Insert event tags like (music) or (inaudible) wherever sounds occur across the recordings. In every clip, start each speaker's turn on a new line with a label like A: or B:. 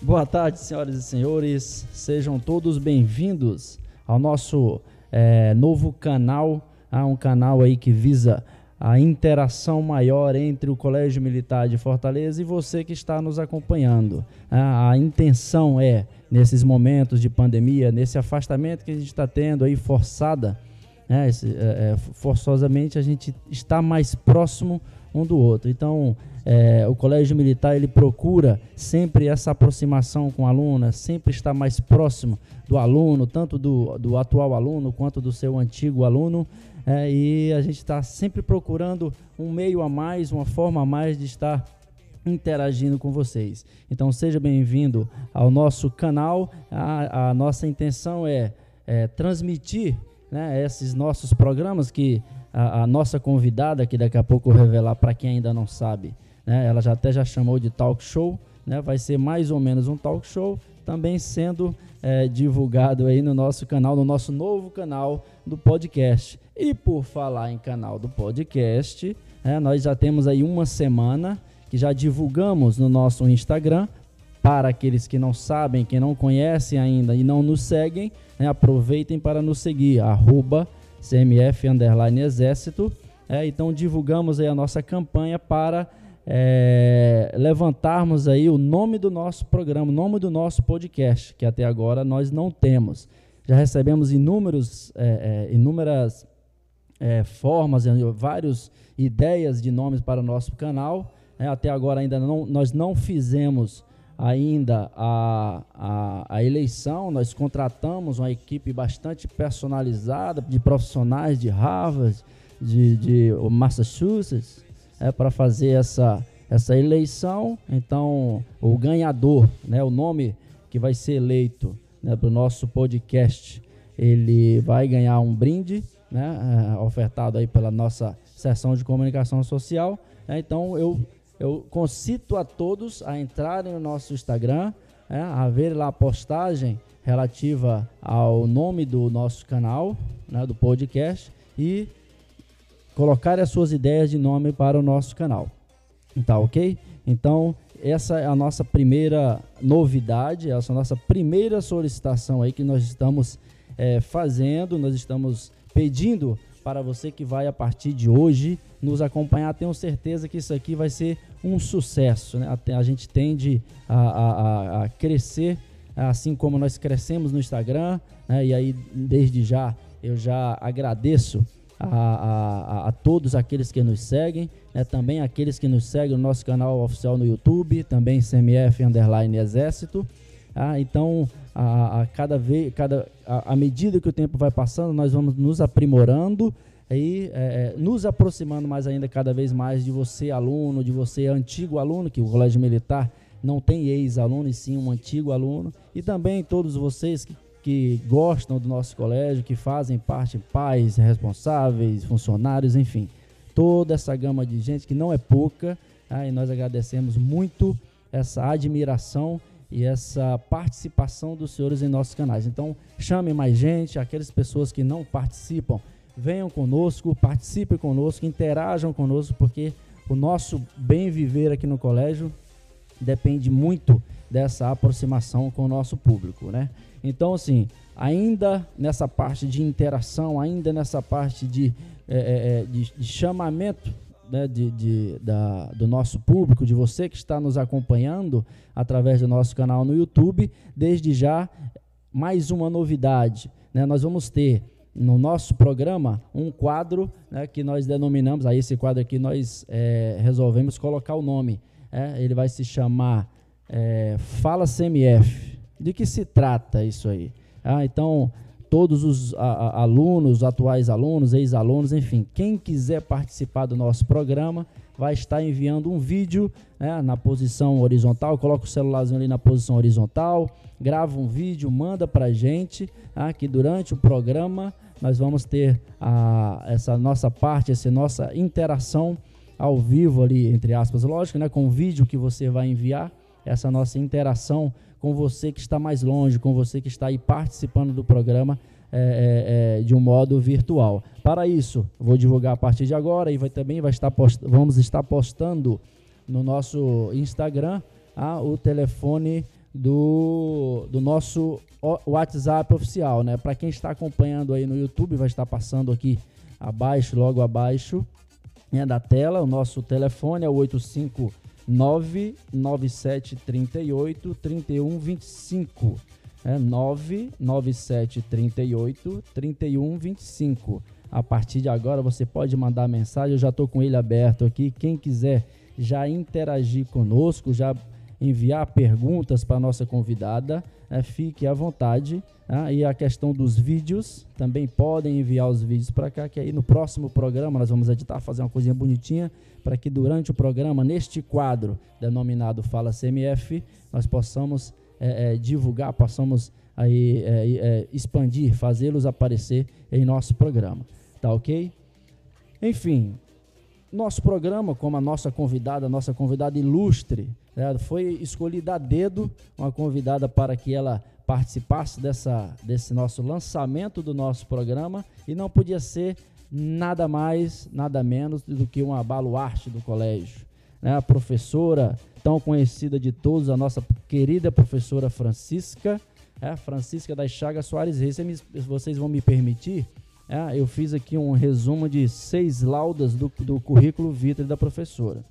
A: Boa tarde, senhoras e senhores. Sejam todos bem-vindos ao nosso é, novo canal, ah, um canal aí que visa a interação maior entre o Colégio Militar de Fortaleza e você que está nos acompanhando. A intenção é, nesses momentos de pandemia, nesse afastamento que a gente está tendo aí forçada, né, esse, é, é forçosamente a gente está mais próximo um do outro. Então, é, o Colégio Militar ele procura sempre essa aproximação com o aluno, sempre estar mais próximo do aluno, tanto do, do atual aluno quanto do seu antigo aluno. É, e a gente está sempre procurando um meio a mais, uma forma a mais de estar interagindo com vocês. Então seja bem-vindo ao nosso canal. A, a nossa intenção é, é transmitir né, esses nossos programas que a, a, nossa convidada, que daqui a pouco eu revelar para quem ainda não sabe, né, ela já até já chamou de talk show, né, vai ser mais ou menos um talk show, também sendo é, divulgado aí no nosso canal, no nosso novo canal do podcast. E por falar em canal do podcast, é, nós já temos aí uma semana que já divulgamos no nosso Instagram. Para aqueles que não sabem, que não conhecem ainda e não nos seguem, né, aproveitem para nos seguir, arroba CMF Exército. É, então divulgamos aí a nossa campanha para é, levantarmos aí o nome do nosso programa, o nome do nosso podcast, que até agora nós não temos. Já recebemos inúmeros, é, é, inúmeras é, formas, várias ideias de nomes para o nosso canal. É, até agora ainda não, nós não fizemos ainda a, a, a, eleição, nós contratamos uma equipe bastante personalizada de profissionais de Harvard, de, de Massachusetts, é, para fazer essa, essa eleição. Então, o ganhador, né, o nome que vai ser eleito né, para o nosso podcast, ele vai ganhar um brinde, né, é, ofertado aí pela nossa seção de comunicação social. É, então, eu eu concito a todos a entrarem no nosso Instagram, é, a ver lá a postagem relativa ao nome do nosso canal, né, do podcast, e colocar as suas ideias de nome para o nosso canal. Tá ok? Então, essa é a nossa primeira novidade, essa é a nossa primeira solicitação aí que nós estamos é, fazendo, nós estamos pedindo para você que vai a partir de hoje nos acompanhar. Tenho certeza que isso aqui vai ser um sucesso. Né? A, gente tende a, a, a, crescer, assim como nós crescemos no Instagram. Né? E aí, desde já, eu já agradeço a, a, a, todos aqueles que nos seguem, né? também aqueles que nos seguem no nosso canal oficial no YouTube, também CMF Underline Exército. Ah, então, a, a, cada vez, cada, a, a, medida que o tempo vai passando, nós vamos nos aprimorando e é, é, nos aproximando mais ainda cada vez mais de você, aluno, de você, antigo aluno, que o Colégio Militar não tem ex-aluno, e sim um antigo aluno, e também todos vocês que, que gostam do nosso colégio, que fazem parte, pais, responsáveis, funcionários, enfim, toda essa gama de gente que não é pouca, tá? e nós agradecemos muito essa admiração e essa participação dos senhores em nossos canais. Então, chame mais gente, aquelas pessoas que não participam, venham conosco, participem conosco, interajam conosco, porque o nosso bem viver aqui no colégio depende muito dessa aproximação com o nosso público, né? Então, assim, ainda nessa parte de interação, ainda nessa parte de, é, é, de, de chamamento né, de, de, da, do nosso público, de você que está nos acompanhando através do nosso canal no YouTube. Desde já, mais uma novidade. Né, nós vamos ter no nosso programa um quadro né, que nós denominamos, aí esse quadro aqui nós é, resolvemos colocar o nome. É, ele vai se chamar é, Fala CMF. De que se trata isso aí? Ah, então, todos os a, a, alunos, atuais alunos, ex-alunos, enfim, quem quiser participar do nosso programa vai estar enviando um vídeo né, na posição horizontal, coloca o celularzinho ali na posição horizontal, grava um vídeo, manda para gente, tá, que durante o programa nós vamos ter a, essa nossa parte, essa nossa interação ao vivo ali, entre aspas, lógico, né, com o vídeo que você vai enviar, essa nossa interação com você que está mais longe, com você que está aí participando do programa é, é, é, de um modo virtual. Para isso, vou divulgar a partir de agora e vai também vai estar post, vamos estar postando no nosso Instagram ah, o telefone do, do nosso WhatsApp oficial, né? Para quem está acompanhando aí no YouTube, vai estar passando aqui abaixo, logo abaixo né, da tela, o nosso telefone é o 859 9738 3125. É 99738 3125. A partir de agora você pode mandar mensagem, eu já estou com ele aberto aqui. Quem quiser já interagir conosco, já enviar perguntas para nossa convidada, é, fique à vontade. Ah, e a questão dos vídeos, também podem enviar os vídeos para cá, que aí no próximo programa nós vamos editar, fazer uma coisinha bonitinha, para que durante o programa, neste quadro denominado Fala CMF, nós possamos é, é, divulgar, possamos aí, é, é, expandir, fazê-los aparecer em nosso programa. Tá ok? Enfim, nosso programa, como a nossa convidada, a nossa convidada ilustre, foi escolhida a dedo uma convidada para que ela participasse dessa, desse nosso lançamento do nosso programa e não podia ser nada mais, nada menos do que uma baluarte do colégio. Né? A professora tão conhecida de todos, a nossa querida professora Francisca, é, Francisca das Chagas Soares Reis. Vocês vão me permitir, é, eu fiz aqui um resumo de seis laudas do, do currículo vitae da professora.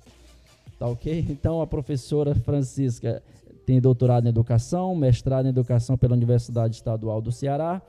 A: Tá ok? Então a professora Francisca tem doutorado em educação, mestrado em educação pela Universidade Estadual do Ceará,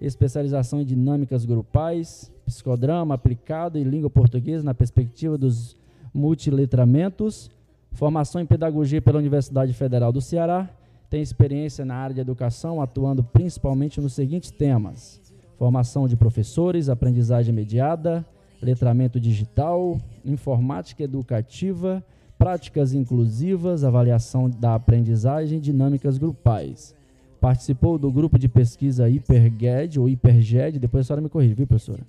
A: especialização em dinâmicas grupais, psicodrama aplicado em língua portuguesa na perspectiva dos multiletramentos, formação em pedagogia pela Universidade Federal do Ceará, tem experiência na área de educação, atuando principalmente nos seguintes temas: formação de professores, aprendizagem mediada, letramento digital, informática educativa, práticas inclusivas, avaliação da aprendizagem, dinâmicas grupais. Participou do grupo de pesquisa HiperGED ou HiperGED, depois a senhora me corrige, viu, professora?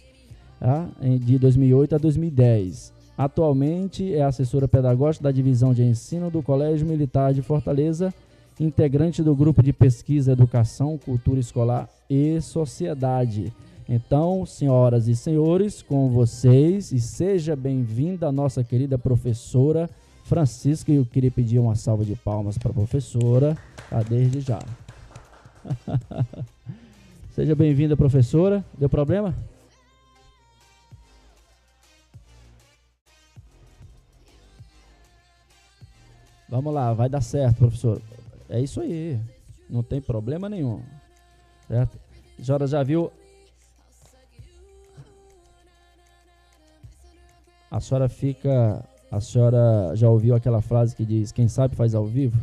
A: Ah, de 2008 a 2010. Atualmente é assessora pedagógica da divisão de ensino do Colégio Militar de Fortaleza integrante do grupo de pesquisa Educação, Cultura Escolar e Sociedade. Então, senhoras e senhores, com vocês e seja bem-vinda a nossa querida professora Francisca. Eu queria pedir uma salva de palmas para a professora, tá, desde já. (laughs) seja bem-vinda, professora. Deu problema? Vamos lá, vai dar certo, professor. É isso aí. Não tem problema nenhum. Certo? A senhora já viu. A senhora fica. A senhora já ouviu aquela frase que diz: Quem sabe faz ao vivo?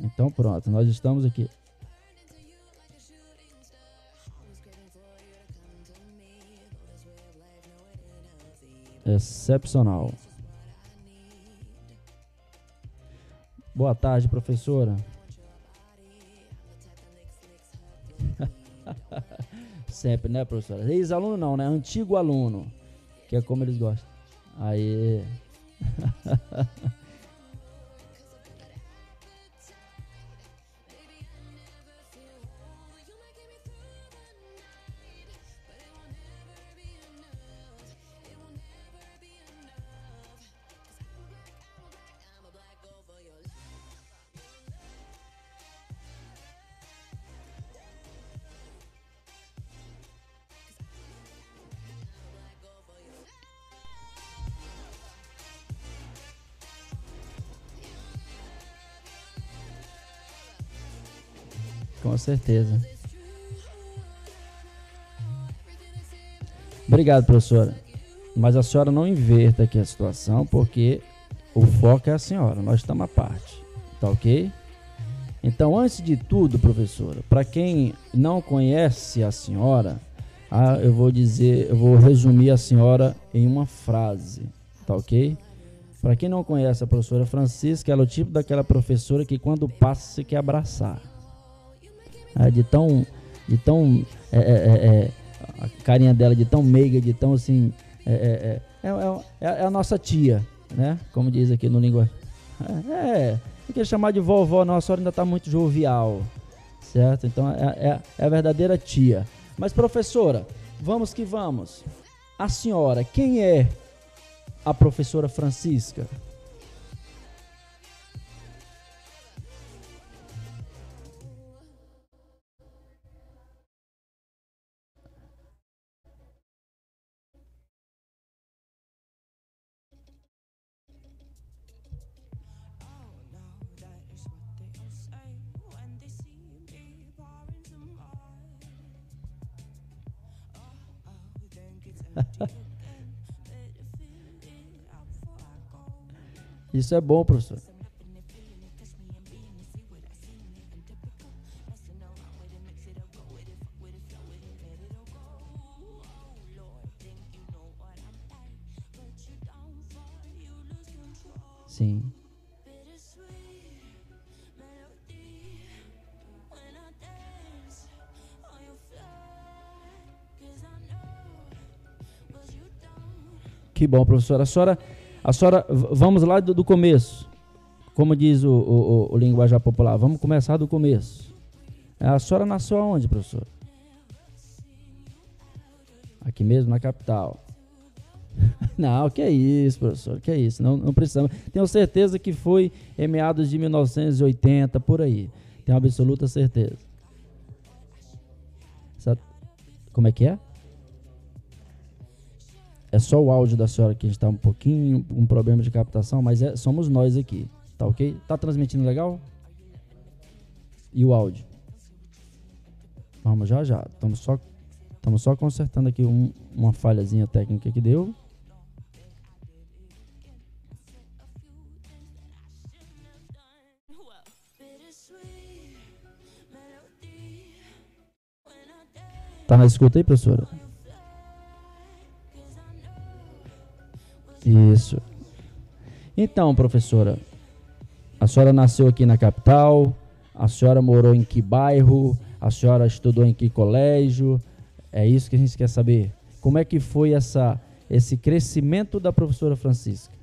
A: Então pronto, nós estamos aqui. Excepcional. Boa tarde, professora. (laughs) Sempre, né, professora? Ex-aluno não, né? Antigo aluno. Que é como eles gostam. Aí. Certeza. Obrigado, professora. Mas a senhora não inverta aqui a situação, porque o foco é a senhora, nós estamos à parte. Tá ok? Então, antes de tudo, professora, para quem não conhece a senhora, ah, eu vou dizer, eu vou resumir a senhora em uma frase, tá ok? Para quem não conhece a professora Francisca, ela é o tipo daquela professora que quando passa você quer abraçar é, de tão, de tão é, é, é, é, a carinha dela de tão meiga, de tão assim, é, é, a nossa tia, né? Como diz aqui no língua. É, não quer chamar de vovó, não, a senhora ainda está muito jovial, certo? Então é, é a verdadeira tia. Mas professora, vamos que vamos. A senhora, quem é a professora Francisca? Isso é bom, professor. Sim. Que bom, professora. A senhora, a senhora vamos lá do, do começo. Como diz o, o, o, linguajar popular, vamos começar do começo. A senhora nasceu aonde, professor? Aqui mesmo, na capital. (laughs) Não, que é isso, professor, que é isso. Não, não precisamos. Tenho certeza que foi em meados de 1980, por aí. Tenho absoluta certeza. Como é que é? É só o áudio da senhora que a gente está um pouquinho, um problema de captação, mas é, somos nós aqui, tá ok? Tá transmitindo legal? E o áudio? Vamos já já. Estamos só, estamos só consertando aqui um, uma falhazinha técnica que deu. Tá na escuta aí, professora? Isso. Então, professora, a senhora nasceu aqui na capital, a senhora morou em que bairro, a senhora estudou em que colégio? É isso que a gente quer saber. Como é que foi essa, esse crescimento da professora Francisca?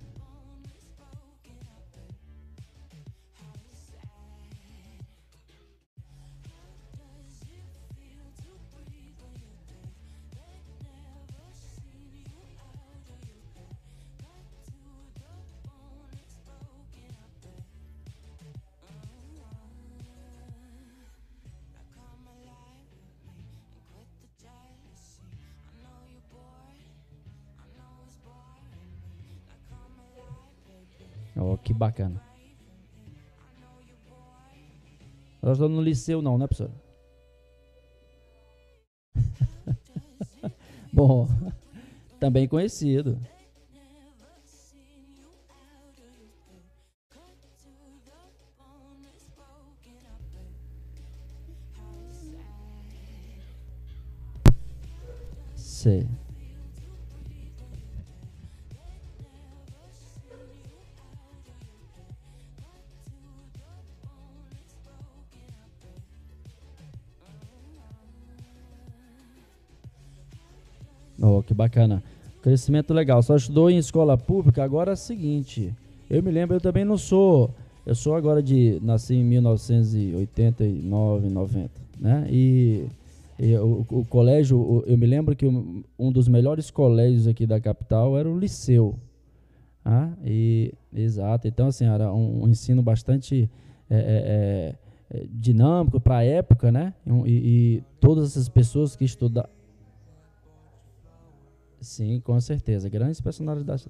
A: Que bacana. Nós estamos no liceu não, né, professor? (laughs) Bom, (laughs) também conhecido. Bacana. Crescimento legal. Só estudou em escola pública. Agora é o seguinte. Eu me lembro, eu também não sou. Eu sou agora de. Nasci em 1989, 90. Né? E, e o, o, colégio, eu me lembro que um dos melhores colégios aqui da capital era o Liceu. Ah, e, exato. Então, assim, era um, um ensino bastante é, é, é, dinâmico para a época, né? E, e todas essas pessoas que estudavam Sim, com certeza. Grandes personalidades.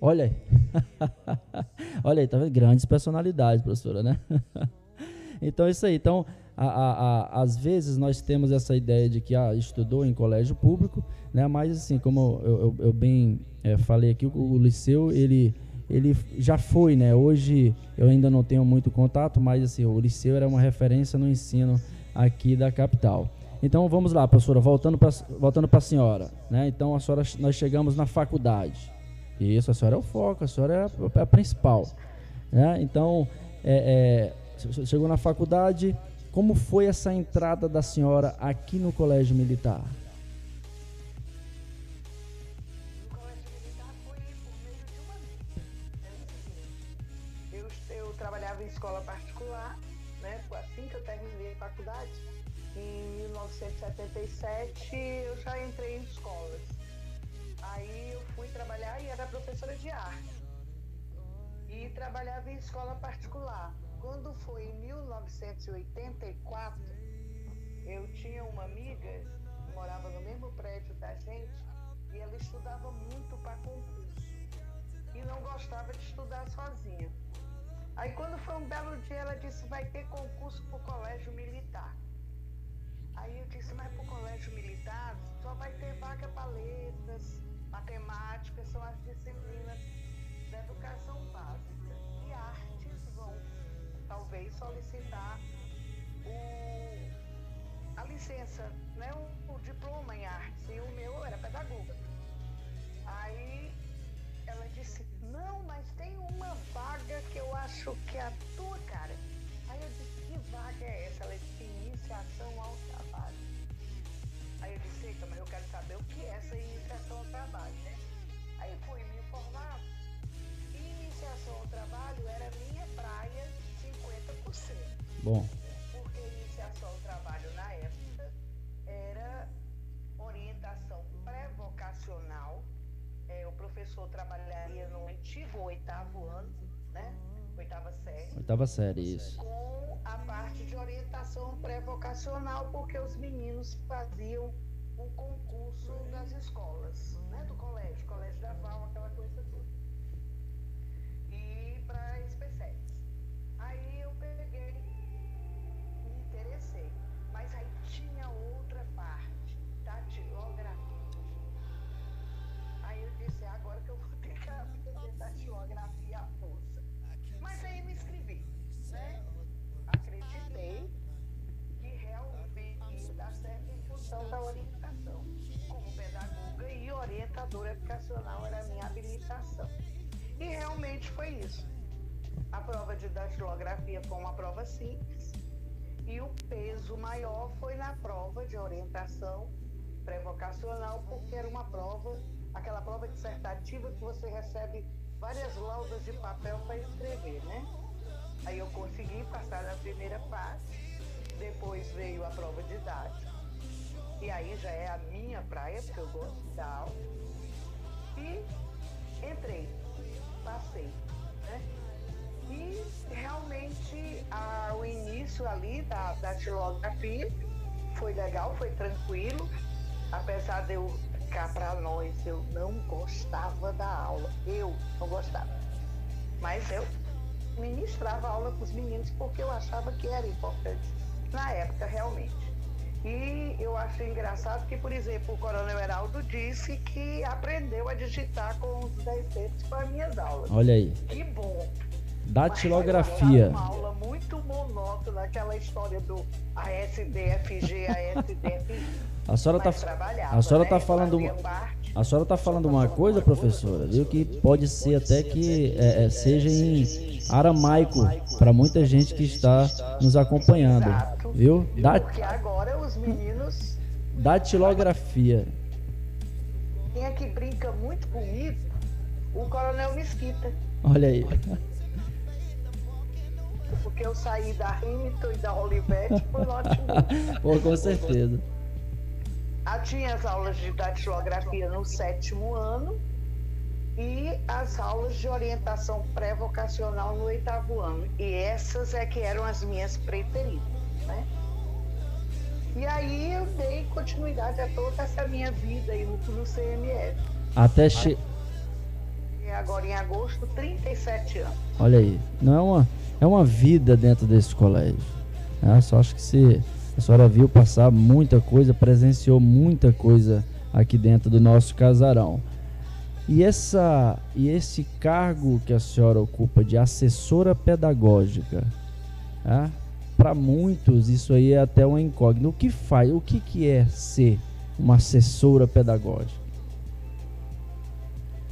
A: Olha aí. (laughs) Olha aí, tá vendo? Grandes personalidades, professora, né? (laughs) então, é isso aí. Então, a, a, a, às vezes nós temos essa ideia de que ah, estudou em colégio público, né? Mas, assim, como eu, eu, eu bem é, falei aqui, o, o liceu, ele ele já foi, né? Hoje eu ainda não tenho muito contato, mas assim, o liceu era uma referência no ensino aqui da capital. Então vamos lá, professora, voltando para voltando a senhora. Né? Então a senhora, nós chegamos na faculdade. Isso, a senhora é o foco, a senhora é a, é a principal. Né? Então, é, é, chegou na faculdade, como foi essa entrada da senhora aqui no Colégio Militar?
B: 1977 eu já entrei em escolas. Aí eu fui trabalhar e era professora de arte. E trabalhava em escola particular. Quando foi em 1984, eu tinha uma amiga que morava no mesmo prédio da gente e ela estudava muito para concurso. E não gostava de estudar sozinha. Aí quando foi um belo dia, ela disse, vai ter concurso para o colégio militar. Aí eu disse, mas para o colégio militar só vai ter vaga para letras, matemática, são as disciplinas da educação básica. E artes vão talvez solicitar o, a licença, né, o, o diploma em artes. E o meu era pedagoga. Aí ela disse, não, mas tem uma vaga que eu acho que é a tua cara. Aí eu disse, que vaga é essa? Ela disse, iniciação ao disse, eita, mas eu quero saber o que é essa iniciação ao trabalho, né? Aí fui me informar. Iniciação ao trabalho era minha praia 50%.
A: Bom.
B: Porque iniciação ao trabalho na época era orientação pré-vocacional. É, o professor trabalharia no antigo oitavo ano, né? Oitava série.
A: Oitava série, isso.
B: Com a parte de orientação pré-vocacional, porque os meninos faziam o concurso das escolas, né? Do colégio, colégio da Val, aquela coisa toda. E para especiais. Aí orientadora educacional era a minha habilitação. E realmente foi isso. A prova de datilografia foi uma prova simples e o peso maior foi na prova de orientação pré-vocacional, porque era uma prova, aquela prova dissertativa que você recebe várias laudas de papel para escrever, né? Aí eu consegui passar na primeira parte, depois veio a prova didática, e aí já é a minha praia, porque eu gosto da aula, e entrei, passei, né? E realmente a, o início ali da, da datilografia foi legal, foi tranquilo, apesar de eu cá para nós, eu não gostava da aula. Eu não gostava. Mas eu ministrava aula para os meninos porque eu achava que era importante na época, realmente. E eu acho engraçado que, por exemplo, o Coronel Heraldo disse que aprendeu a digitar com os 10 dedos com as minhas aulas.
A: Olha aí.
B: Que bom.
A: Datilografia.
B: Uma aula muito monótona, aquela história do ASDFG, ASDFG. (laughs)
A: A senhora tá, a senhora tá falando a senhora tá falando uma coisa, professora, viu que pode ser até que é, é, seja em aramaico para muita gente que está nos acompanhando, viu?
B: Porque agora
A: datilografia.
B: Quem é que brinca muito comigo? O Coronel Mesquita.
A: Olha aí.
B: Porque eu saí da Hamilton e da Olivetti por notebook. (laughs)
A: Pô, com certeza.
B: Ah, tinha as aulas de datilografia no sétimo ano e as aulas de orientação pré-vocacional no oitavo ano. E essas é que eram as minhas preferidas, né? E aí eu dei continuidade a toda essa minha vida aí no, no CMF.
A: Até che...
B: agora em agosto, 37 anos.
A: Olha aí, não é uma, é uma vida dentro desse colégio. Né? Só acho que se a senhora viu passar muita coisa, presenciou muita coisa aqui dentro do nosso casarão. E, essa, e esse cargo que a senhora ocupa de assessora pedagógica, né? Para muitos isso aí é até uma incógnita. O que faz? O que, que é ser uma assessora pedagógica?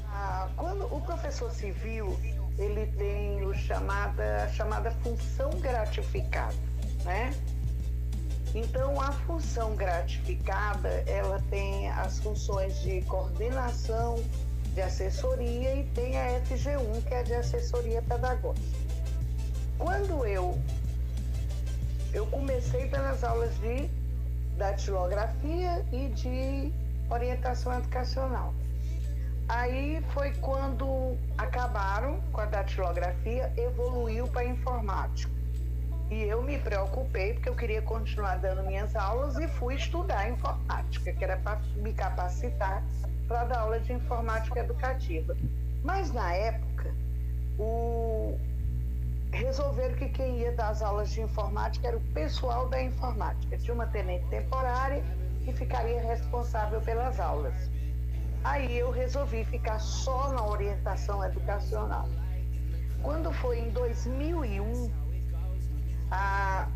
B: Ah, quando o professor civil ele tem o chamada, a chamada função gratificada, né? Então, a função gratificada, ela tem as funções de coordenação, de assessoria e tem a FG1, que é de assessoria pedagógica. Quando eu eu comecei pelas aulas de datilografia e de orientação educacional. Aí foi quando acabaram com a datilografia, evoluiu para informática. E eu me preocupei porque eu queria continuar dando minhas aulas e fui estudar informática, que era para me capacitar para dar aula de informática educativa. Mas na época, o... resolveram que quem ia dar as aulas de informática era o pessoal da informática. Tinha uma tenente temporária que ficaria responsável pelas aulas. Aí eu resolvi ficar só na orientação educacional. Quando foi em 2001, a,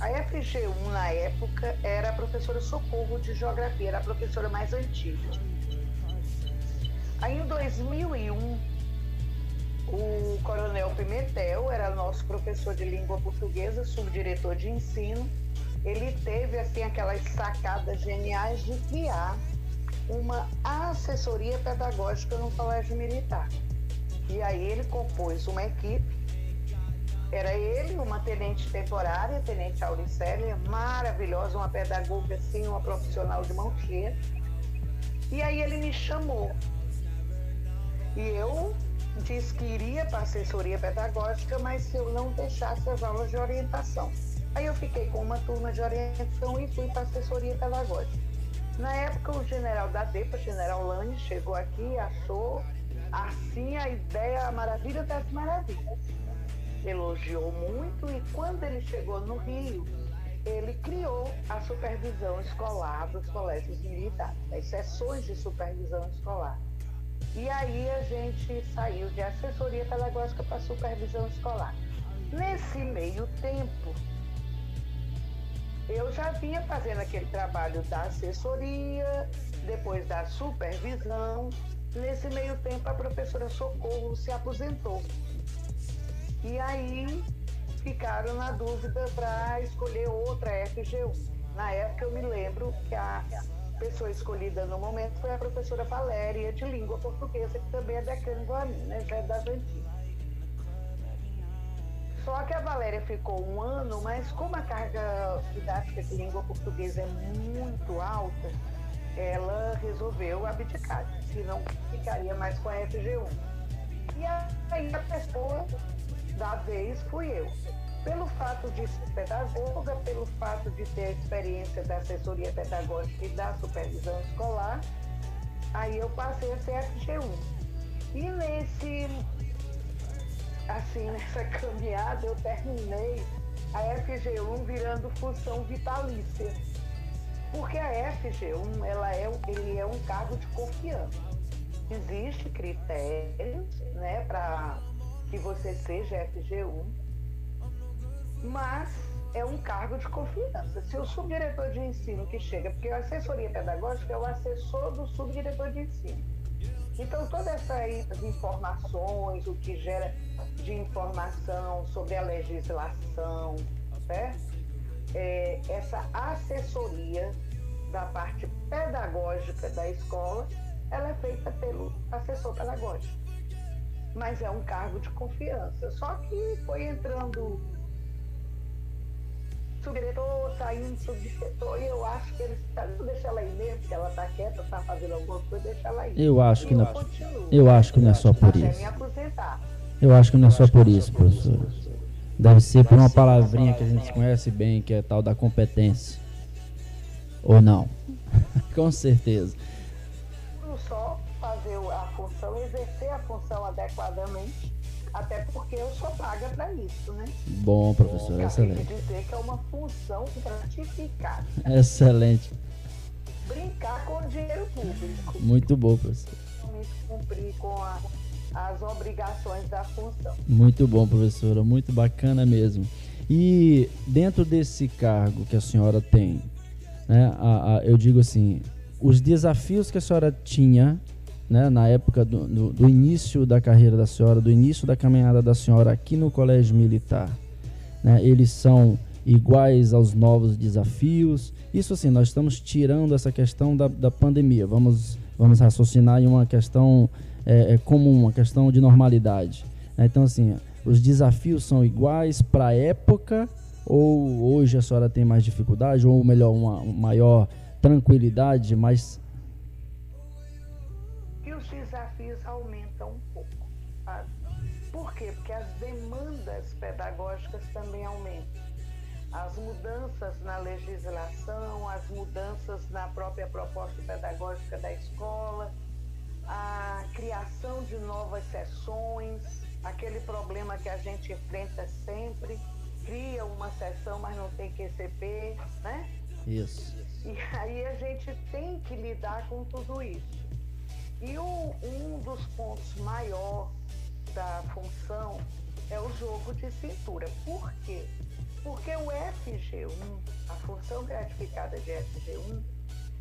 B: a FG1 na época era a professora Socorro de Geografia, era a professora mais antiga. Aí em 2001, o Coronel Pimentel era nosso professor de língua portuguesa, subdiretor de ensino. Ele teve assim aquelas sacadas geniais de criar uma assessoria pedagógica no colégio militar. E aí ele compôs uma equipe. Era ele, uma tenente temporária, tenente Auricélia, maravilhosa, uma pedagoga assim, uma profissional de mão cheia. E aí ele me chamou. E eu disse que iria para a assessoria pedagógica, mas se eu não deixasse as aulas de orientação. Aí eu fiquei com uma turma de orientação e fui para assessoria pedagógica. Na época, o general da DEPA, general Lane, chegou aqui e achou assim a ideia, a maravilha das maravilhas. Elogiou muito e quando ele chegou no Rio, ele criou a supervisão escolar dos colégios militares, as sessões de supervisão escolar. E aí a gente saiu de assessoria pedagógica para supervisão escolar. Nesse meio tempo, eu já vinha fazendo aquele trabalho da assessoria, depois da supervisão. Nesse meio tempo, a professora Socorro se aposentou. E aí ficaram na dúvida para escolher outra FGU. Na época, eu me lembro que a pessoa escolhida no momento foi a professora Valéria, de língua portuguesa, que também é igual a mim, né? É das antigas. Só que a Valéria ficou um ano, mas como a carga didática de língua portuguesa é muito alta, ela resolveu abdicar, se não ficaria mais com a FG1. E aí a pessoa da vez fui eu pelo fato de ser pedagoga, pelo fato de ter a experiência da assessoria pedagógica e da supervisão escolar, aí eu passei a ser FG1. E nesse, assim, (laughs) nessa caminhada eu terminei a FG1 virando função vitalícia. Porque a FG1, ela é, ele é um cargo de confiança. Existem critérios, né, para que você seja FG1 mas é um cargo de confiança. Se o subdiretor de ensino que chega, porque a assessoria pedagógica é o assessor do subdiretor de ensino. Então, todas essas informações, o que gera de informação sobre a legislação, certo? É, essa assessoria da parte pedagógica da escola, ela é feita pelo assessor pedagógico. Mas é um cargo de confiança. Só que foi entrando subdiretor, e eu acho que eles tá, deixa ela aí mesmo, porque ela tá quieta, tá fazendo alguma coisa, deixa ela.
A: Eu acho que
B: eu
A: não, eu acho que não é só por isso. Eu acho que não é só por isso, professor. Deve ser por uma palavrinha que a gente conhece bem, que é tal da competência. Ou não? (laughs) Com certeza.
B: Só fazer a função, exercer a função adequadamente até porque eu sou paga para isso, né?
A: Bom, professor, excelente.
B: dizer que é uma função gratificada.
A: Excelente.
B: Brincar com o dinheiro público.
A: Muito bom, professor.
B: Cumprir com a, as obrigações da função.
A: Muito bom, professora. Muito bacana mesmo. E dentro desse cargo que a senhora tem, né, a, a, eu digo assim, os desafios que a senhora tinha né, na época do, do, do, início da carreira da senhora, do início da caminhada da senhora aqui no Colégio Militar, né, eles são iguais aos novos desafios. Isso assim, nós estamos tirando essa questão da, da pandemia. Vamos, vamos raciocinar em uma questão é, é comum, uma questão de normalidade. Né? Então, assim, os desafios são iguais para a época ou hoje a senhora tem mais dificuldade ou melhor, uma, uma maior tranquilidade, mais
B: também aumentam. As mudanças na legislação, as mudanças na própria proposta pedagógica da escola, a criação de novas sessões, aquele problema que a gente enfrenta sempre, cria uma sessão, mas não tem QCP, né?
A: Isso.
B: E aí a gente tem que lidar com tudo isso. E um, um dos pontos maior da função é o jogo de cintura. Por quê? Porque o FG1, a função gratificada de FG1,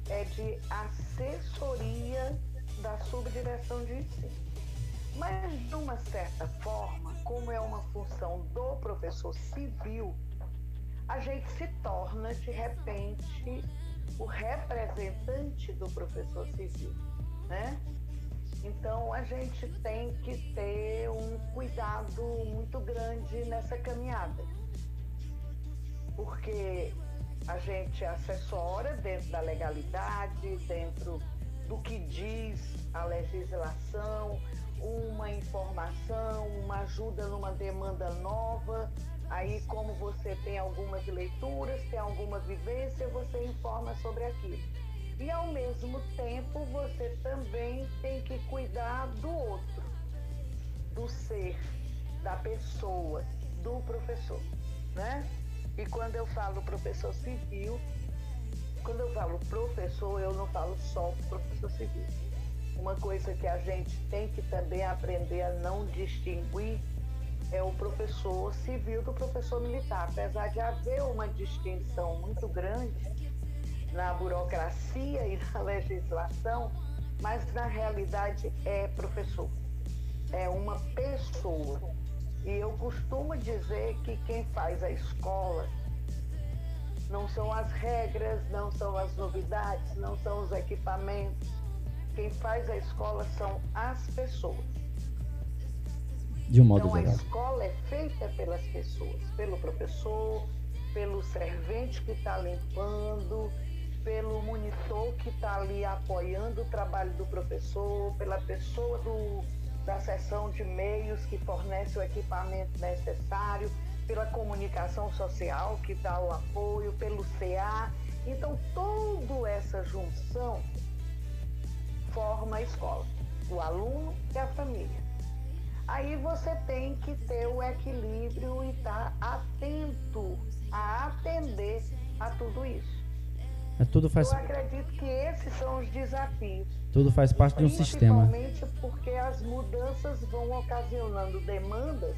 B: é de assessoria da subdireção de ensino. Mas, de uma certa forma, como é uma função do professor civil, a gente se torna, de repente, o representante do professor civil, né? Então a gente tem que ter um cuidado muito grande nessa caminhada, porque a gente assessora dentro da legalidade, dentro do que diz a legislação, uma informação, uma ajuda numa demanda nova. Aí, como você tem algumas leituras, tem alguma vivência, você informa sobre aquilo. E ao mesmo tempo, você também tem que cuidar do outro, do ser, da pessoa, do professor, né? E quando eu falo professor civil, quando eu falo professor, eu não falo só professor civil uma coisa que a gente tem que também aprender a não distinguir é o professor civil do professor militar. Apesar de haver uma distinção muito grande na burocracia e na (laughs) legislação, mas na realidade é professor, é uma pessoa. E eu costumo dizer que quem faz a escola não são as regras, não são as novidades, não são os equipamentos, quem faz a escola são as pessoas.
A: De um modo
B: então,
A: geral.
B: a escola é feita pelas pessoas, pelo professor, pelo servente que está limpando, pelo monitor que está ali apoiando o trabalho do professor, pela pessoa do, da seção de meios que fornece o equipamento necessário, pela comunicação social que dá o apoio, pelo CA. Então, toda essa junção forma a escola, o aluno e a família. Aí você tem que ter o equilíbrio e estar tá atento a atender a tudo isso.
A: É, tudo faz...
B: Eu acredito que esses são os desafios.
A: Tudo faz parte de um sistema.
B: Principalmente porque as mudanças vão ocasionando demandas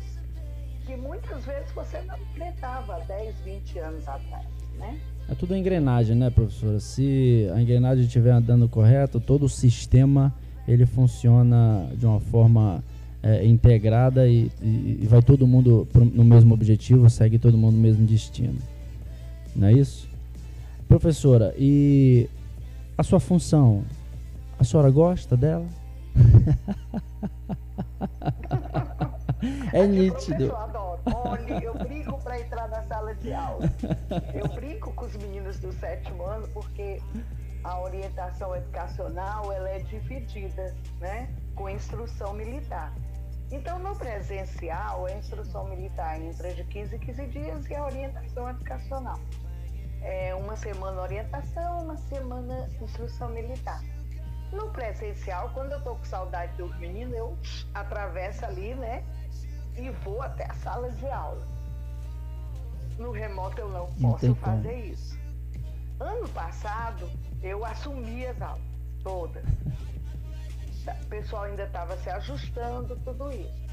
B: que muitas vezes você não enfrentava 10, 20 anos atrás, né?
A: É tudo engrenagem, né, professora? Se a engrenagem estiver andando correto, todo o sistema ele funciona de uma forma é, integrada e, e, e, vai todo mundo pro, no mesmo objetivo, segue todo mundo no mesmo destino. Não é isso? Professora, e a sua função, a senhora gosta dela? é nítido.
B: Eu adoro. Olha, eu brigo para entrar na sala de aula. Eu brinco com os meninos do sétimo ano porque a orientação educacional ela é dividida, né, com instrução militar. Então, no presencial, a instrução militar entra de 15 em 15 dias e a orientação educacional. É uma semana orientação, uma semana instrução militar. No presencial, quando eu tô com saudade dos meninos, eu atravesso ali, né? E vou até a sala de aula. No remoto eu não posso fazer isso. Ano passado, eu assumi as aulas todas. O pessoal ainda estava se ajustando, tudo isso.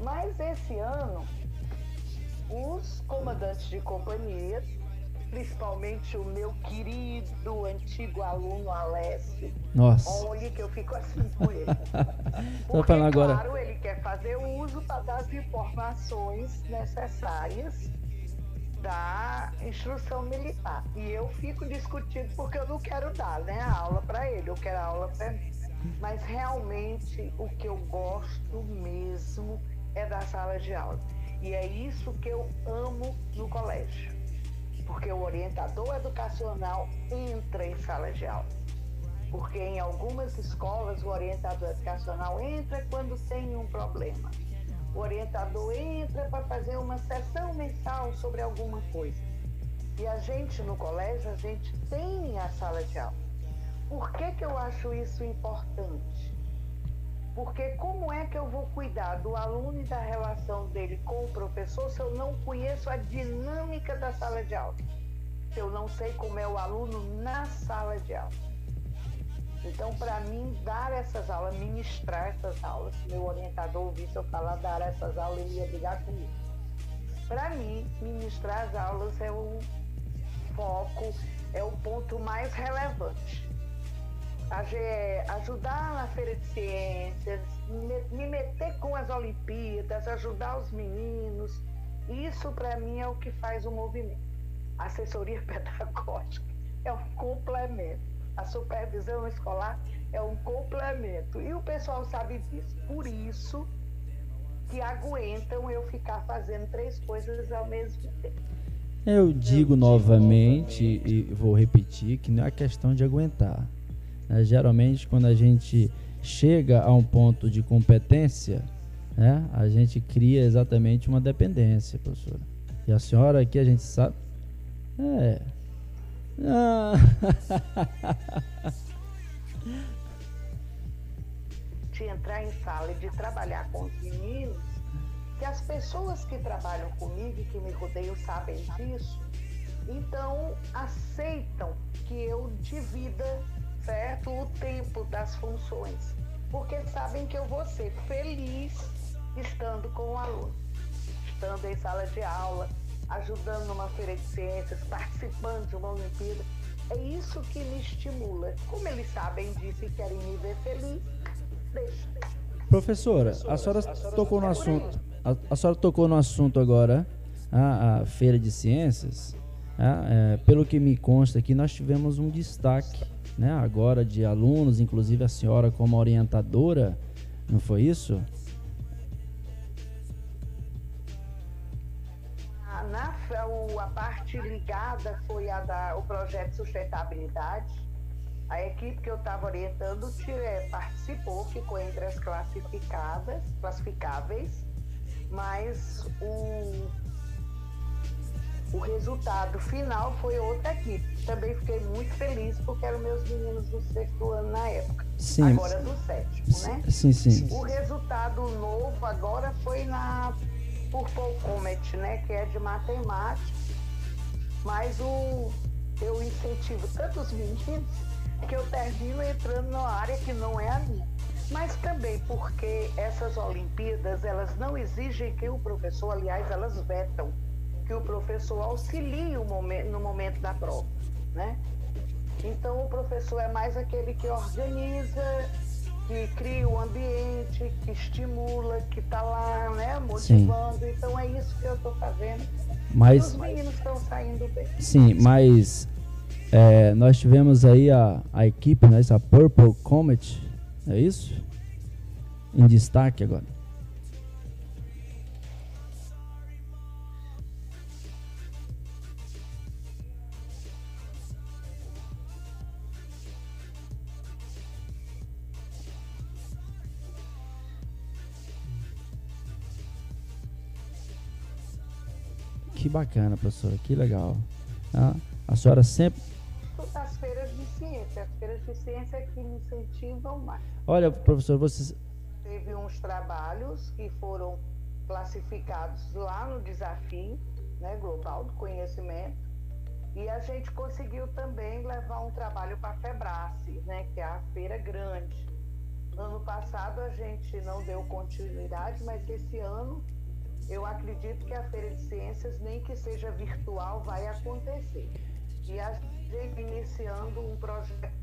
B: Mas esse ano, os comandantes de companhia principalmente o meu querido antigo aluno Alessio.
A: Nossa.
B: Olha que eu fico assim com ele. (laughs)
A: Porque, falando agora.
B: claro, ele quer fazer uso para dar as informações necessárias da instrução militar. E eu fico discutindo porque eu não quero dar né, a aula para ele, eu quero a aula para mim. Mas realmente o que eu gosto mesmo é da sala de aula. E é isso que eu amo no colégio porque o orientador educacional entra em sala de aula. Porque em algumas escolas o orientador educacional entra quando tem um problema. O orientador entra para fazer uma sessão mensal sobre alguma coisa. E a gente no colégio, a gente tem a sala de aula. Por que, que eu acho isso importante? Porque como é que eu vou cuidar do aluno e da relação dele com o professor se eu não conheço a dinâmica da sala de aula? se eu não sei como é o aluno na sala de aula. Então, para mim, dar essas aulas, ministrar essas aulas, se meu orientador ouvisse eu falar dar essas aulas, ele ia ligar comigo. Para mim, ministrar as aulas é o foco, é o ponto mais relevante. Ajudar na feira de ciências, me meter com as Olimpíadas, ajudar os meninos, isso para mim é o que faz o movimento. A assessoria (laughs) pedagógica é um complemento. A supervisão escolar é um complemento. E o pessoal sabe disso. Por isso que aguentam eu ficar fazendo três coisas ao mesmo tempo.
A: Eu digo novamente e vou repetir que não é questão de aguentar. Né? Geralmente, quando a gente chega a um ponto de competência, né, a gente cria exatamente uma dependência, professora. E a senhora aqui a gente sabe. É. Ah. (laughs)
B: de entrar em sala e de trabalhar com os meninos, que as pessoas que trabalham comigo e que me rodeiam sabem disso, então aceitam que eu divida certo o tempo das funções, porque sabem que eu vou ser feliz estando com o aluno, estando em sala de aula, ajudando numa feira de ciências, participando de uma Olimpíada. É isso que me estimula. Como eles sabem disso e querem me ver feliz, deixa.
A: Professora, a senhora tocou no assunto. A, a senhora tocou no assunto agora, a, a feira de ciências. É, pelo que me consta aqui, nós tivemos um destaque, né, agora de alunos, inclusive a senhora como orientadora, não foi isso?
B: a parte ligada foi a da o projeto sustentabilidade. A equipe que eu estava orientando é, participou, ficou entre as classificadas, classificáveis, mas o, o resultado final foi outra equipe. Também fiquei muito feliz porque eram meus meninos do sexto ano na época. Sim. Agora do sétimo, né?
A: Sim, sim.
B: O resultado novo agora foi na por Comet, né? Que é de matemática mas o, eu incentivo tantos meninos que eu termino entrando numa área que não é a minha. Mas também porque essas Olimpíadas, elas não exigem que o professor, aliás, elas vetam que o professor auxilie o momento, no momento da prova, né? Então o professor é mais aquele que organiza, que cria o ambiente, que estimula, que está lá, né, motivando. Sim. Então é isso que eu estou fazendo
A: mas,
B: os meninos estão saindo bem.
A: Sim, mas é, nós tivemos aí a, a equipe, né, essa Purple Comet, é isso? Em destaque agora. Que bacana, professora, que legal. Ah, a senhora sempre.
B: As feiras de ciência, as feiras de ciência que me incentivam mais.
A: Olha, professor, vocês.
B: Teve uns trabalhos que foram classificados lá no desafio né, global do conhecimento. E a gente conseguiu também levar um trabalho para a Febrace, né, que é a feira grande. Ano passado a gente não deu continuidade, mas esse ano eu acredito que a Feira de Ciências, nem que seja virtual, vai acontecer. E a gente iniciando um projeto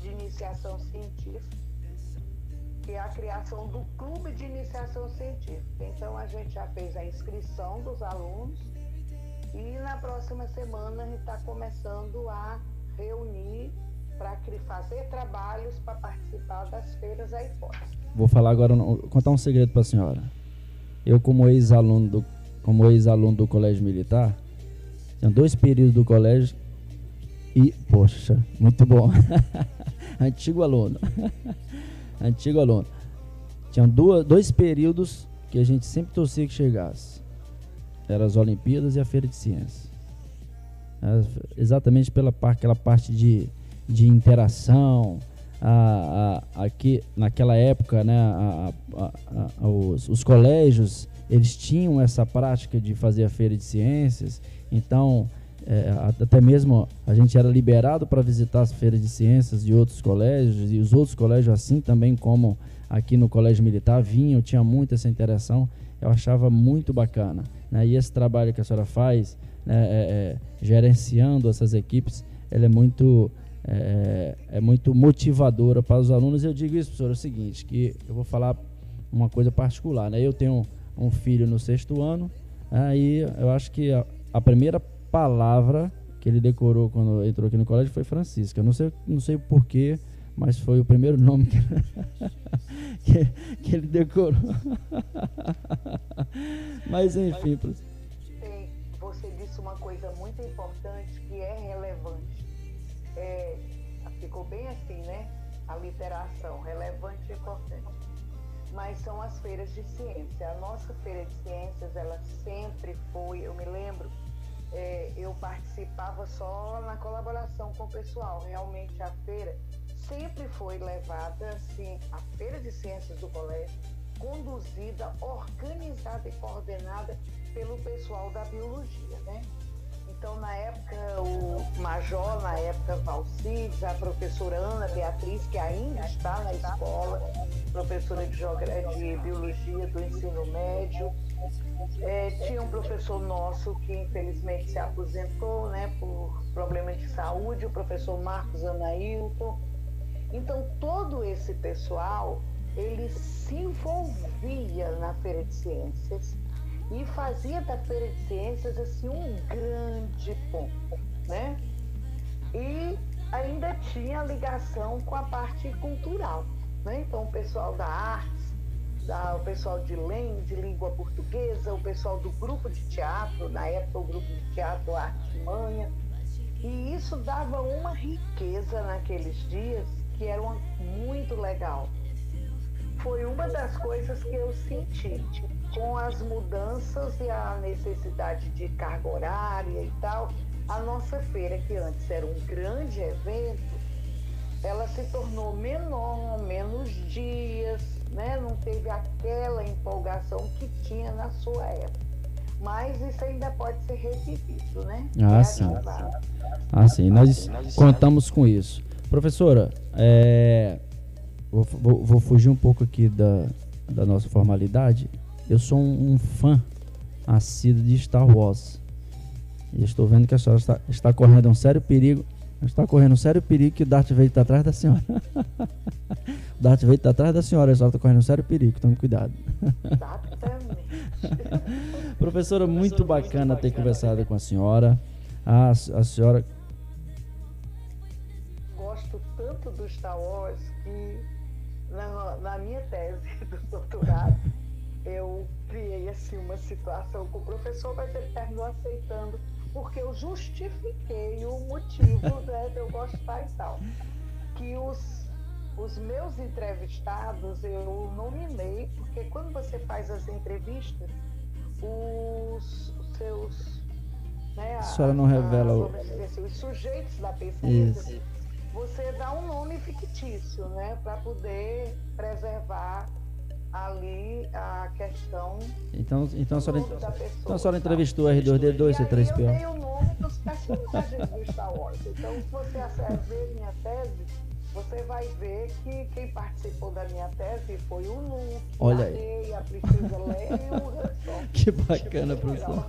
B: de iniciação científica, que é a criação do Clube de Iniciação Científica. Então, a gente já fez a inscrição dos alunos e na próxima semana a gente está começando a reunir para fazer trabalhos para participar das feiras aí fora.
A: Vou falar agora, contar um segredo para a senhora. Eu, como ex-aluno do, como ex-aluno do colégio militar, tinha dois períodos do colégio e, poxa, muito bom. (laughs) Antigo aluno. (laughs) Antigo aluno. Tinha duas, dois períodos que a gente sempre torcia que chegasse. Eram as Olimpíadas e a Feira de Ciências. Exatamente pela parte, aquela parte de, de interação, a, a, aqui naquela época, né, a, os, os, colégios eles tinham essa prática de fazer a feira de ciências, então é, até mesmo a gente era liberado para visitar as feiras de ciências de outros colégios e os outros colégios assim também como aqui no colégio militar vinham, tinha muita essa interação, eu achava muito bacana. Né? E esse trabalho que a senhora faz, né, é, é, gerenciando essas equipes, ela é muito é, é, muito motivadora para os alunos. Eu digo isso, professor, é o seguinte, que eu vou falar uma coisa particular. Né? Eu tenho um filho no sexto ano, aí eu acho que a, a primeira palavra que ele decorou quando entrou aqui no colégio foi Francisca. Eu não sei, não sei porquê, mas foi o primeiro nome que, (laughs) que, que ele decorou. (laughs) mas enfim.
B: Você disse uma coisa muito importante que é relevante. É, ficou bem assim, né? A literação, relevante e importante. Mas são as feiras de ciência. A nossa feira de ciências, ela sempre foi, eu me lembro, é, eu participava só na colaboração com o pessoal. Realmente a feira sempre foi levada, assim, a feira de ciências do colégio, conduzida, organizada e coordenada pelo pessoal da biologia, né? Então, na época, o Major, na época, Valcides, a professora Ana Beatriz, que ainda está na escola, professora de, de Biologia do ensino médio. É, tinha um professor nosso que, infelizmente, se aposentou né, por problemas de saúde, o professor Marcos Anailton. Então, todo esse pessoal, ele se envolvia na Feira de Ciências, e fazia da Feira de Ciências assim um grande ponto, né? E ainda tinha ligação com a parte cultural, né? Então o pessoal da artes, da, o pessoal de LEM, de língua portuguesa, o pessoal do grupo de teatro, na época o grupo de teatro Arte Manha, e isso dava uma riqueza naqueles dias que era uma, muito legal. Foi uma das coisas que eu senti com as mudanças e a necessidade de carga horária e tal, a nossa feira, que antes era um grande evento, ela se tornou menor, menos dias, né? não teve aquela empolgação que tinha na sua época. Mas isso ainda pode ser revivido, né?
A: Ah, sim. Ah, sim. Nós contamos com isso. Professora, é... vou, vou, vou fugir um pouco aqui da, da nossa formalidade eu sou um, um fã assíduo de Star Wars. E estou vendo que a senhora está, está correndo um sério perigo. Está correndo um sério perigo que o Darth Vader está atrás da senhora. (laughs) o Darth Vader está atrás da senhora, a senhora está correndo um sério perigo, tome cuidado. (laughs) Professora, muito bacana ter conversado com a senhora. A, a senhora.
B: Gosto tanto do Star Wars que na, na minha tese do doutorado eu criei assim uma situação com o professor, mas ele terminou aceitando, porque eu justifiquei o motivo (laughs) né, de eu gostar e tal. Que os, os meus entrevistados eu nominei, porque quando você faz as entrevistas, os, os seus. Né,
A: a, senhora não revela o...
B: Assim, os sujeitos da pesquisa. Isso. Você dá um nome fictício, né, para poder preservar ali a questão
A: então, então, a senhora, então a senhora entrevistou o R2D2 e C3PO?
B: Eu dei o nome dos personagens do Star Wars. Então, se você ver minha tese, você vai ver que quem participou da minha tese foi o Luke,
A: Olha
B: a
A: aí.
B: a Princesa Leia e o Han (laughs)
A: Que bacana, professora.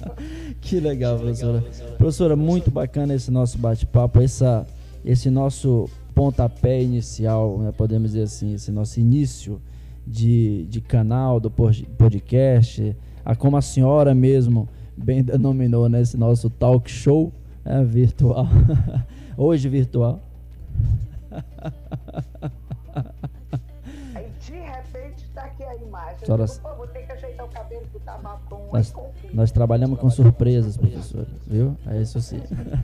A: (laughs) que legal, professora. Professora, muito bacana esse nosso bate-papo, essa, esse nosso pontapé inicial, né, podemos dizer assim, esse nosso início de, de canal, do podcast, a como a senhora mesmo bem denominou nesse né, nosso talk show é, virtual, (laughs) hoje virtual. (laughs)
B: aqui a imagem. Senhora... Digo, vou ter que ajeitar o cabelo que tá marrom.
A: Nós, nós trabalhamos com surpresas, professora, viu? É isso sim.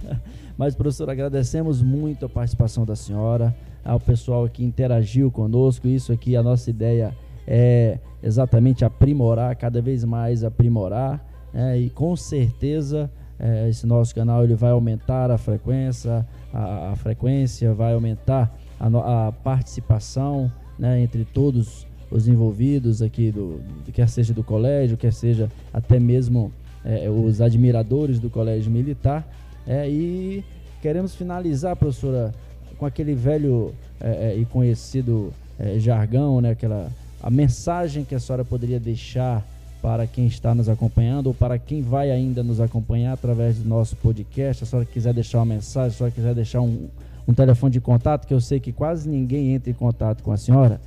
A: (laughs) Mas, professora, agradecemos muito a participação da senhora ao pessoal que interagiu conosco. Isso aqui, a nossa ideia é exatamente aprimorar, cada vez mais aprimorar. Né? E com certeza é, esse nosso canal ele vai aumentar a frequência, a, a frequência vai aumentar a, a participação né, entre todos os envolvidos aqui, do, quer seja do colégio, quer seja até mesmo é, os admiradores do Colégio Militar. É, e queremos finalizar, professora, com aquele velho é, é e conhecido é, jargão, né? Aquela, a mensagem que a senhora poderia deixar para quem está nos acompanhando ou para quem vai ainda nos acompanhar através do nosso podcast. A senhora quiser deixar uma mensagem, a senhora quiser deixar um, um telefone de contato, que eu sei que quase ninguém entra em contato com a senhora.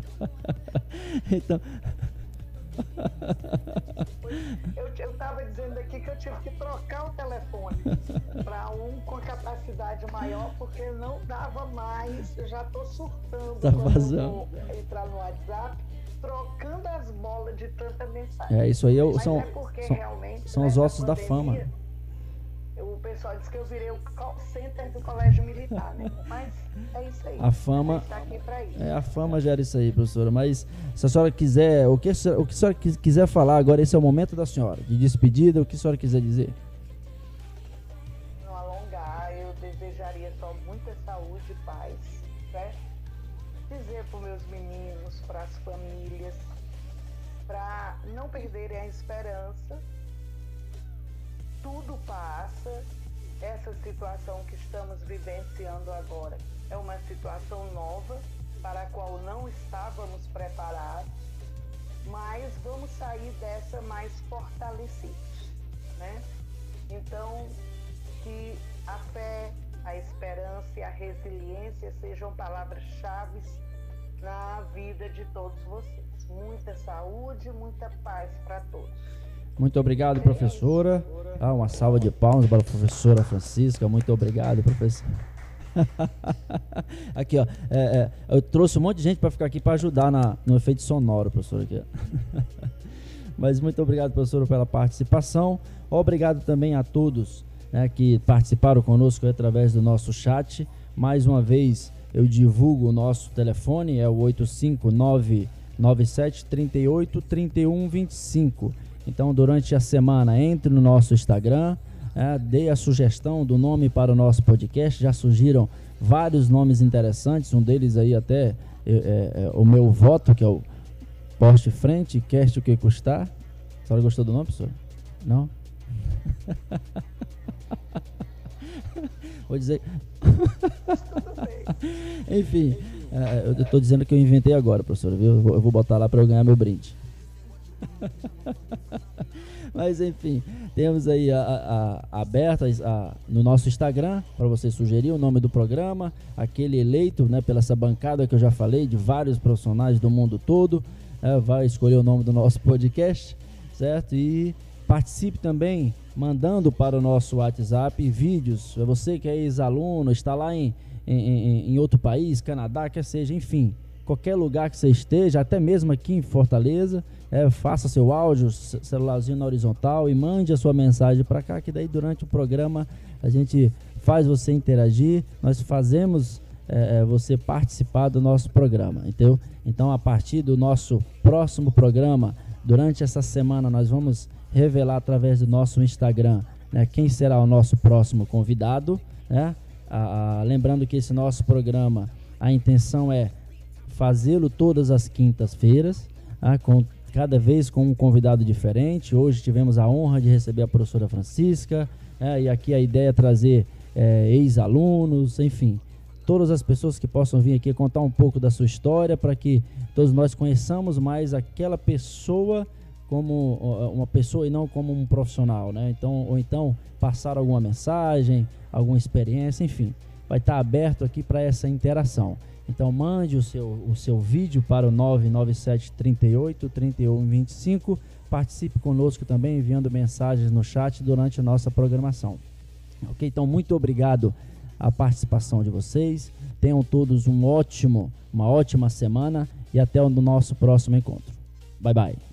A: (laughs) então.
B: Eu estava dizendo aqui que eu tive que trocar o telefone para um com capacidade maior, porque não dava mais. Eu já estou surtando
A: tá vazando.
B: entrar no WhatsApp, trocando as bolas de tanta mensagem.
A: É, isso aí eu, são, é são, são os ossos da fama
B: o pessoal disse que eu virei o call center do colégio militar, né? (laughs) Mas é isso aí.
A: A fama.
B: A
A: é, a fama gera isso aí, professora. Mas se a senhora quiser, o que, o que a senhora quiser falar agora, esse é o momento da senhora. De despedida, o que a senhora quiser dizer.
B: Não alongar, eu desejaria só muita saúde e paz, certo? Dizer para os meus meninos, para as famílias, para não perderem a esperança tudo passa. Essa situação que estamos vivenciando agora é uma situação nova para a qual não estávamos preparados, mas vamos sair dessa mais fortalecidos, né? Então, que a fé, a esperança e a resiliência sejam palavras-chave na vida de todos vocês. Muita saúde, muita paz para todos.
A: Muito obrigado, professora. Ah, uma salva de palmas para a professora Francisca. Muito obrigado, professor. (laughs) aqui, ó. É, é, eu trouxe um monte de gente para ficar aqui para ajudar na, no efeito sonoro, professor. Aqui, (laughs) Mas muito obrigado, professora, pela participação. Obrigado também a todos né, que participaram conosco através do nosso chat. Mais uma vez, eu divulgo o nosso telefone, é o 859 97 38 31 25. Então, durante a semana, entre no nosso Instagram, é, dê a sugestão do nome para o nosso podcast. Já surgiram vários nomes interessantes, um deles aí até é, é, é o meu voto, que é o Poste Frente, Cast o que custar. A senhora gostou do nome, professor? Não? (laughs) Vou dizer. (laughs) Enfim, é, eu estou dizendo que eu inventei agora, professor. Viu? Eu vou botar lá para eu ganhar meu brinde. (laughs) Mas enfim, temos aí a, a, a aberta a, no nosso Instagram para você sugerir o nome do programa, aquele eleito né, pela essa bancada que eu já falei, de vários profissionais do mundo todo, é, vai escolher o nome do nosso podcast, certo? E participe também mandando para o nosso WhatsApp vídeos. É você que é ex-aluno, está lá em, em, em outro país, Canadá, quer seja, enfim, qualquer lugar que você esteja, até mesmo aqui em Fortaleza é, faça seu áudio, celularzinho na horizontal e mande a sua mensagem para cá, que daí durante o programa a gente faz você interagir, nós fazemos é, é, você participar do nosso programa, entendeu? Então, a partir do nosso próximo programa, durante essa semana, nós vamos revelar através do nosso Instagram né, quem será o nosso próximo convidado, né? Ah, lembrando que esse nosso programa, a intenção é fazê-lo todas as quintas-feiras, ah, com cada vez com um convidado diferente. Hoje tivemos a honra de receber a professora Francisca, é, e aqui a ideia é trazer é, ex-alunos, enfim, todas as pessoas que possam vir aqui contar um pouco da sua história para que todos nós conheçamos mais aquela pessoa como uma pessoa e não como um profissional, né? Então, ou então passar alguma mensagem, alguma experiência, enfim, vai estar aberto aqui para essa interação. Então mande o seu, o seu vídeo para o 997 38 31 25. Participe conosco também enviando mensagens no chat durante a nossa programação. Ok? Então muito obrigado a participação de vocês. Tenham todos um ótimo, uma ótima semana e até o nosso próximo encontro. Bye bye.